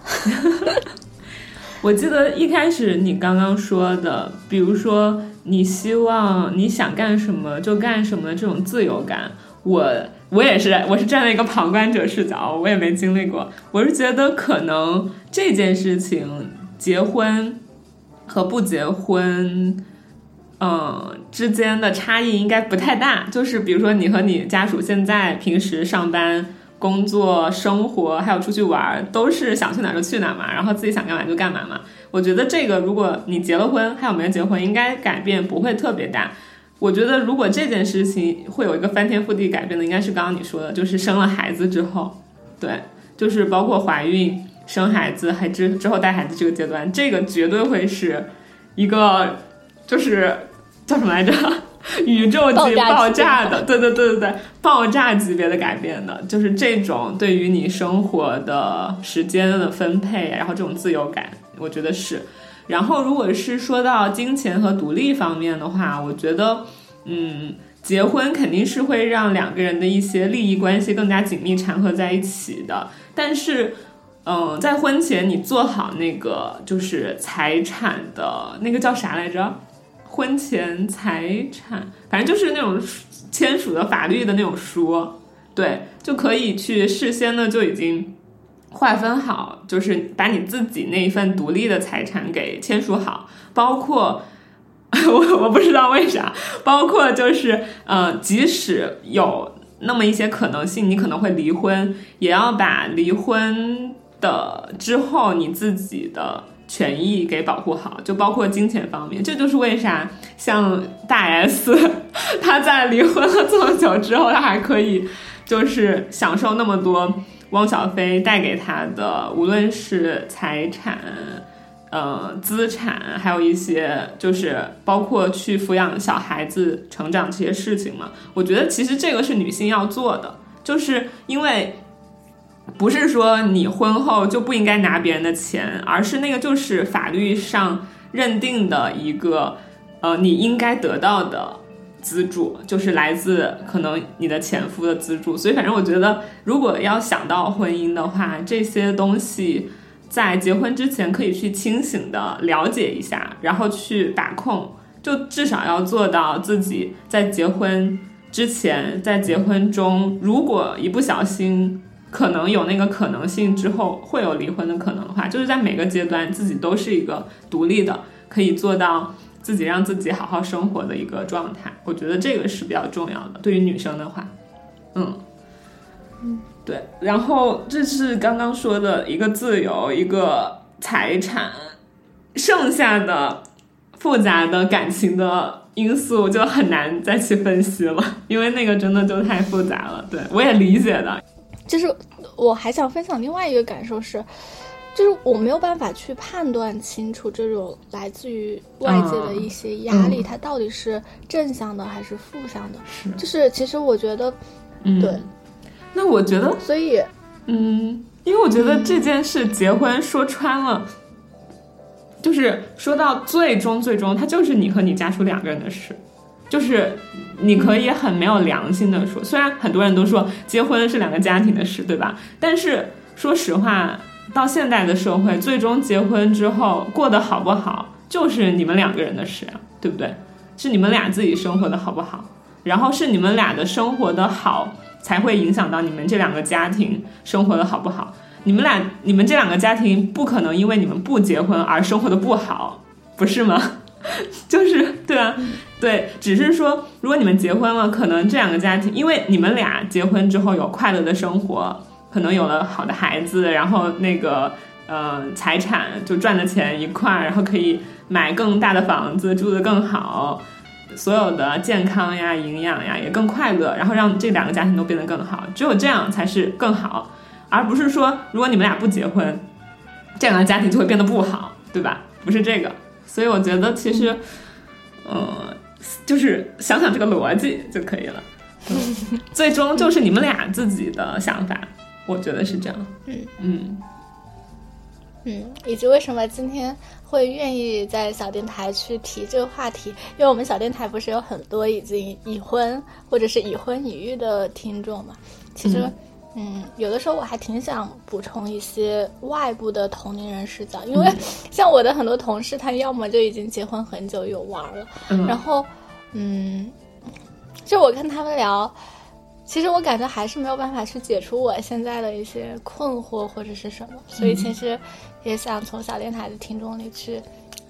我记得一开始你刚刚说的，比如说你希望你想干什么就干什么的这种自由感，我我也是，我是站在一个旁观者视角，我也没经历过。我是觉得可能这件事情，结婚和不结婚，嗯之间的差异应该不太大。就是比如说你和你家属现在平时上班。工作、生活还有出去玩，都是想去哪就去哪嘛，然后自己想干嘛就干嘛嘛。我觉得这个，如果你结了婚，还有没有结婚，应该改变不会特别大。我觉得如果这件事情会有一个翻天覆地改变的，应该是刚刚你说的，就是生了孩子之后，对，就是包括怀孕、生孩子还之之后带孩子这个阶段，这个绝对会是一个，就是叫什么来着？宇宙级爆炸的，对对对对对，爆炸级别的改变的，就是这种对于你生活的时间的分配，然后这种自由感，我觉得是。然后如果是说到金钱和独立方面的话，我觉得，嗯，结婚肯定是会让两个人的一些利益关系更加紧密缠合在一起的。但是，嗯，在婚前你做好那个就是财产的那个叫啥来着？婚前财产，反正就是那种签署的法律的那种书，对，就可以去事先呢就已经划分好，就是把你自己那一份独立的财产给签署好，包括 我我不知道为啥，包括就是呃，即使有那么一些可能性，你可能会离婚，也要把离婚的之后你自己的。权益给保护好，就包括金钱方面，这就是为啥像大 S，她在离婚了这么久之后，她还可以就是享受那么多汪小菲带给她的，无论是财产、呃资产，还有一些就是包括去抚养小孩子成长这些事情嘛。我觉得其实这个是女性要做的，就是因为。不是说你婚后就不应该拿别人的钱，而是那个就是法律上认定的一个，呃，你应该得到的资助，就是来自可能你的前夫的资助。所以反正我觉得，如果要想到婚姻的话，这些东西在结婚之前可以去清醒的了解一下，然后去把控，就至少要做到自己在结婚之前，在结婚中，如果一不小心。可能有那个可能性，之后会有离婚的可能的话，就是在每个阶段自己都是一个独立的，可以做到自己让自己好好生活的一个状态。我觉得这个是比较重要的，对于女生的话，嗯，嗯，对。然后这是刚刚说的一个自由，一个财产，剩下的复杂的感情的因素就很难再去分析了，因为那个真的就太复杂了。对我也理解的。就是我还想分享另外一个感受是，就是我没有办法去判断清楚这种来自于外界的一些压力，它到底是正向的还是负向的。是，就是其实我觉得，对。那我觉得，所以，嗯，因为我觉得这件事结婚说穿了，就是说到最终最终，它就是你和你家属两个人的事。就是你可以很没有良心的说，虽然很多人都说结婚是两个家庭的事，对吧？但是说实话，到现在的社会，最终结婚之后过得好不好，就是你们两个人的事，对不对？是你们俩自己生活的好不好，然后是你们俩的生活的好，才会影响到你们这两个家庭生活的好不好。你们俩，你们这两个家庭不可能因为你们不结婚而生活的不好，不是吗？就是对啊。对，只是说，如果你们结婚了，可能这两个家庭，因为你们俩结婚之后有快乐的生活，可能有了好的孩子，然后那个呃财产就赚的钱一块儿，然后可以买更大的房子，住的更好，所有的健康呀、营养呀也更快乐，然后让这两个家庭都变得更好。只有这样才是更好，而不是说如果你们俩不结婚，这两个家庭就会变得不好，对吧？不是这个，所以我觉得其实，嗯。就是想想这个逻辑就可以了，最终就是你们俩自己的想法，我觉得是这样。嗯嗯嗯，以及为什么今天会愿意在小电台去提这个话题？因为我们小电台不是有很多已经已婚或者是已婚已育的听众嘛？其实，嗯，有的时候我还挺想补充一些外部的同龄人视角，因为 像我的很多同事，他要么就已经结婚很久有娃了，然后，嗯，就我跟他们聊。其实我感觉还是没有办法去解除我现在的一些困惑或者是什么，所以其实也想从小电台的听众里去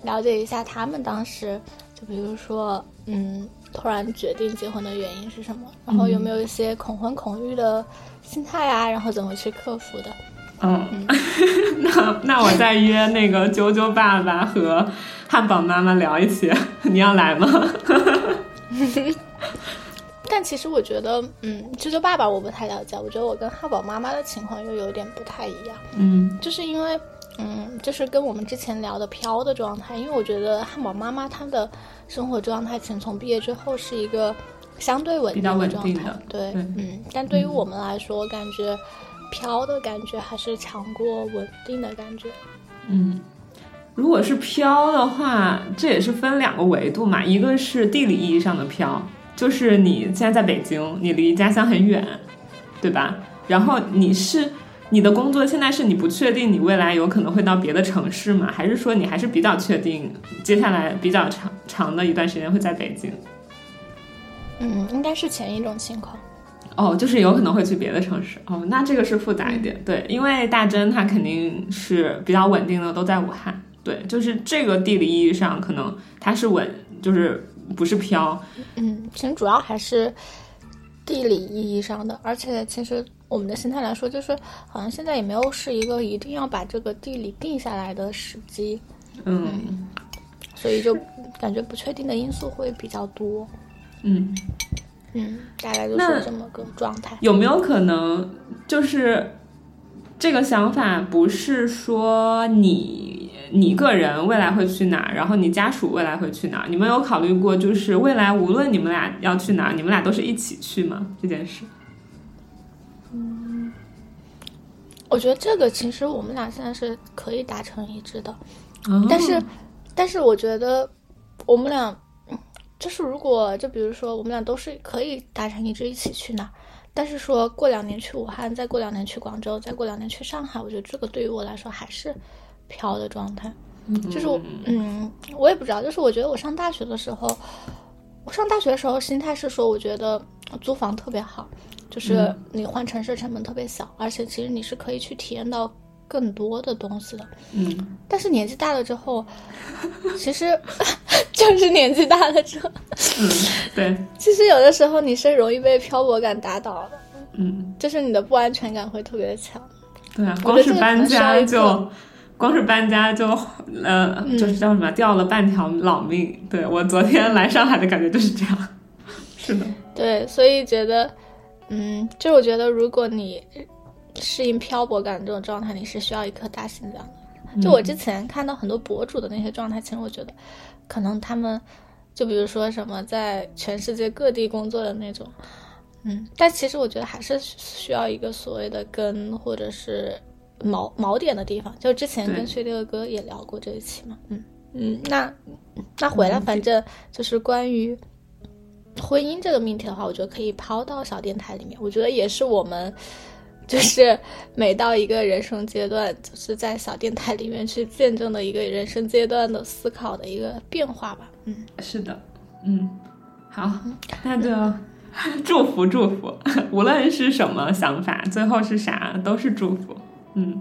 了解一下他们当时，就比如说，嗯，突然决定结婚的原因是什么，然后有没有一些恐婚恐育的心态啊，然后怎么去克服的。嗯，那那我再约那个啾啾爸爸和汉堡妈妈聊一起，你要来吗？但其实我觉得，嗯，啾啾爸爸我不太了解，我觉得我跟汉堡妈妈的情况又有点不太一样。嗯，就是因为，嗯，就是跟我们之前聊的飘的状态，因为我觉得汉堡妈妈她的生活状态，其实从毕业之后是一个相对稳定的状态。对，嗯，但对于我们来说，我感觉飘的感觉还是强过稳定的感觉。嗯，如果是飘的话，这也是分两个维度嘛，一个是地理意义上的飘。就是你现在在北京，你离家乡很远，对吧？然后你是你的工作现在是你不确定你未来有可能会到别的城市吗？还是说你还是比较确定接下来比较长长的一段时间会在北京？嗯，应该是前一种情况。哦，就是有可能会去别的城市。哦，那这个是复杂一点。对，因为大真他肯定是比较稳定的，都在武汉。对，就是这个地理意义上可能它是稳，就是。不是飘，嗯，其实主要还是地理意义上的，而且其实我们的心态来说，就是好像现在也没有是一个一定要把这个地理定下来的时机，嗯，所以就感觉不确定的因素会比较多，嗯嗯，大概就是这么个状态。有没有可能就是这个想法不是说你？你个人未来会去哪？然后你家属未来会去哪？你们有考虑过，就是未来无论你们俩要去哪，你们俩都是一起去吗？这件事？嗯，我觉得这个其实我们俩现在是可以达成一致的，但是，但是我觉得我们俩就是如果就比如说我们俩都是可以达成一致一起去哪，但是说过两年去武汉，再过两年去广州，再过两年去上海，我觉得这个对于我来说还是。飘的状态，就是我，嗯，我也不知道。就是我觉得我上大学的时候，我上大学的时候心态是说，我觉得租房特别好，就是你换城市成本特别小，而且其实你是可以去体验到更多的东西的。嗯，但是年纪大了之后，其实就是年纪大了之后，嗯，对，其实有的时候你是容易被漂泊感打倒的。嗯，就是你的不安全感会特别强。对啊，光是搬家就。光是搬家就，呃，就是叫什么掉了半条老命。对我昨天来上海的感觉就是这样，是的。对，所以觉得，嗯，就我觉得，如果你适应漂泊感这种状态，你是需要一颗大心脏的。就我之前看到很多博主的那些状态，其实我觉得，可能他们，就比如说什么在全世界各地工作的那种，嗯，但其实我觉得还是需要一个所谓的根，或者是。锚锚点的地方，就之前跟薛六哥也聊过这一期嘛，嗯嗯，那那回来，反正就是关于婚姻这个命题的话，我觉得可以抛到小电台里面。我觉得也是我们就是每到一个人生阶段，就是在小电台里面去见证的一个人生阶段的思考的一个变化吧。嗯，是的，嗯，好，那就 祝福祝福，无论是什么想法，最后是啥，都是祝福。嗯，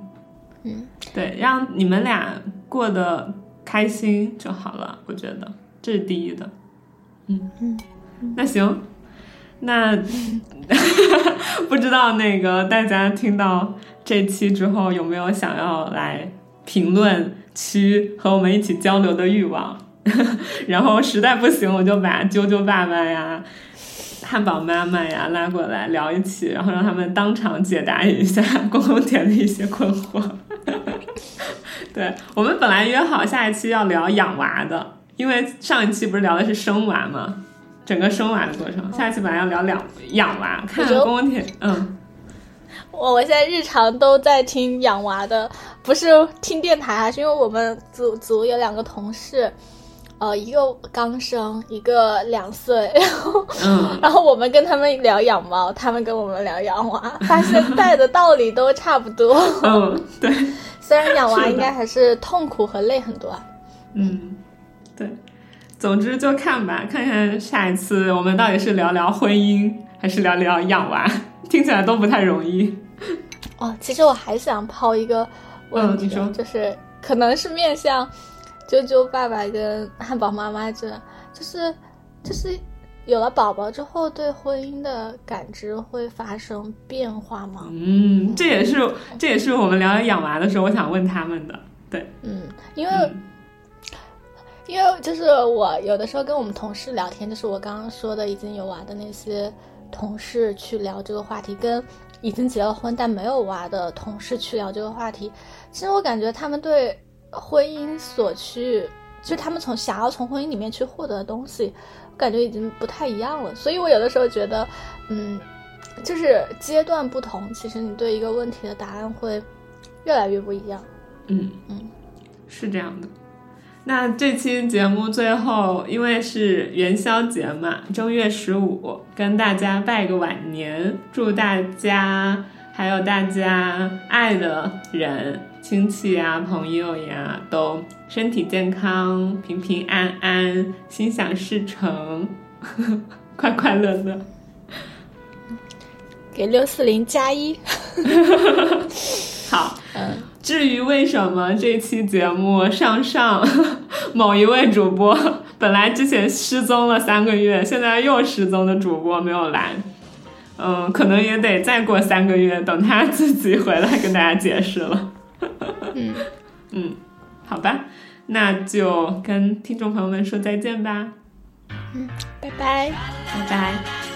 嗯，对，让你们俩过得开心就好了，我觉得这是第一的。嗯嗯，那行，那不知道那个大家听到这期之后有没有想要来评论区和我们一起交流的欲望？然后实在不行，我就把啾啾爸爸呀。汉堡妈妈呀，拉过来聊一起，然后让他们当场解答一下公公田的一些困惑。对我们本来约好下一期要聊养娃的，因为上一期不是聊的是生娃吗？整个生娃的过程，下一期本来要聊两养娃，看公公田，嗯，我我现在日常都在听养娃的，不是听电台啊，是因为我们组组有两个同事，呃，一个刚生，一个两岁，然后、嗯 然后我们跟他们聊养猫，他们跟我们聊养娃，发现带的道理都差不多。嗯，对，虽然养娃应该还是痛苦和累很多啊。嗯，对。总之就看吧，看看下一次我们到底是聊聊婚姻，还是聊聊养娃，听起来都不太容易。哦，其实我还想抛一个问题，嗯你说就是可能是面向啾啾爸爸跟汉堡妈妈这，就是就是有了宝宝之后，对婚姻的感知会发生变化吗？嗯，这也是这也是我们聊聊养娃的时候，我想问他们的。对，嗯，因为、嗯因为就是我有的时候跟我们同事聊天，就是我刚刚说的已经有娃的那些同事去聊这个话题，跟已经结了婚但没有娃的同事去聊这个话题，其实我感觉他们对婚姻所去，就是他们从想要从婚姻里面去获得的东西，我感觉已经不太一样了。所以我有的时候觉得，嗯，就是阶段不同，其实你对一个问题的答案会越来越不一样。嗯嗯，是这样的。那这期节目最后，因为是元宵节嘛，正月十五，跟大家拜个晚年，祝大家还有大家爱的人、亲戚啊、朋友呀，都身体健康、平平安安、心想事成，快快乐乐。给六四零加一。至于为什么这期节目上上 某一位主播本来之前失踪了三个月，现在又失踪的主播没有来，嗯，可能也得再过三个月，等他自己回来跟大家解释了。嗯 嗯，好吧，那就跟听众朋友们说再见吧，嗯拜拜。拜拜。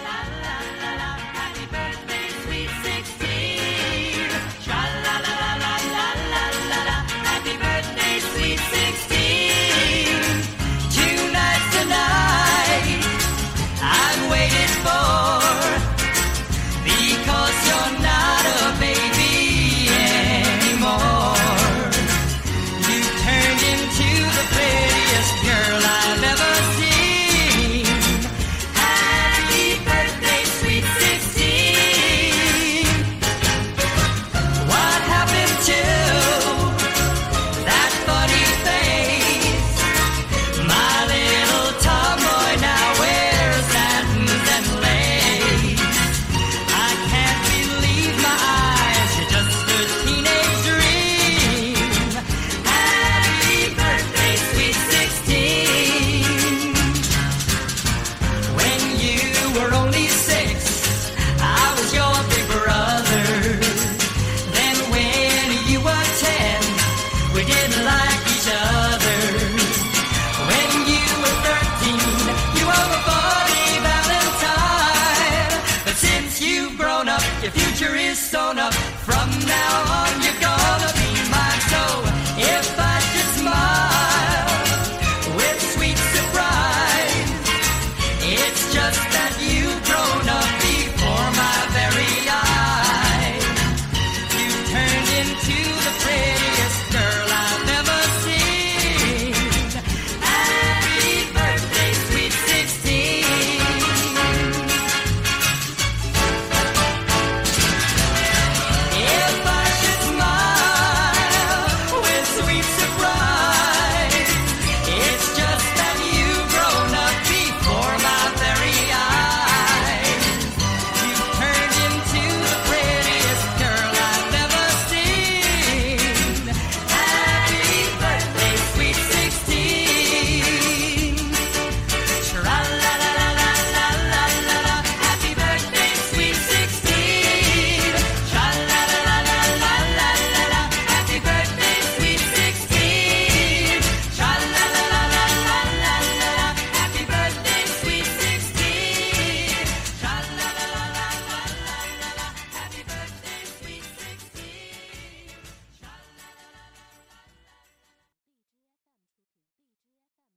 Were only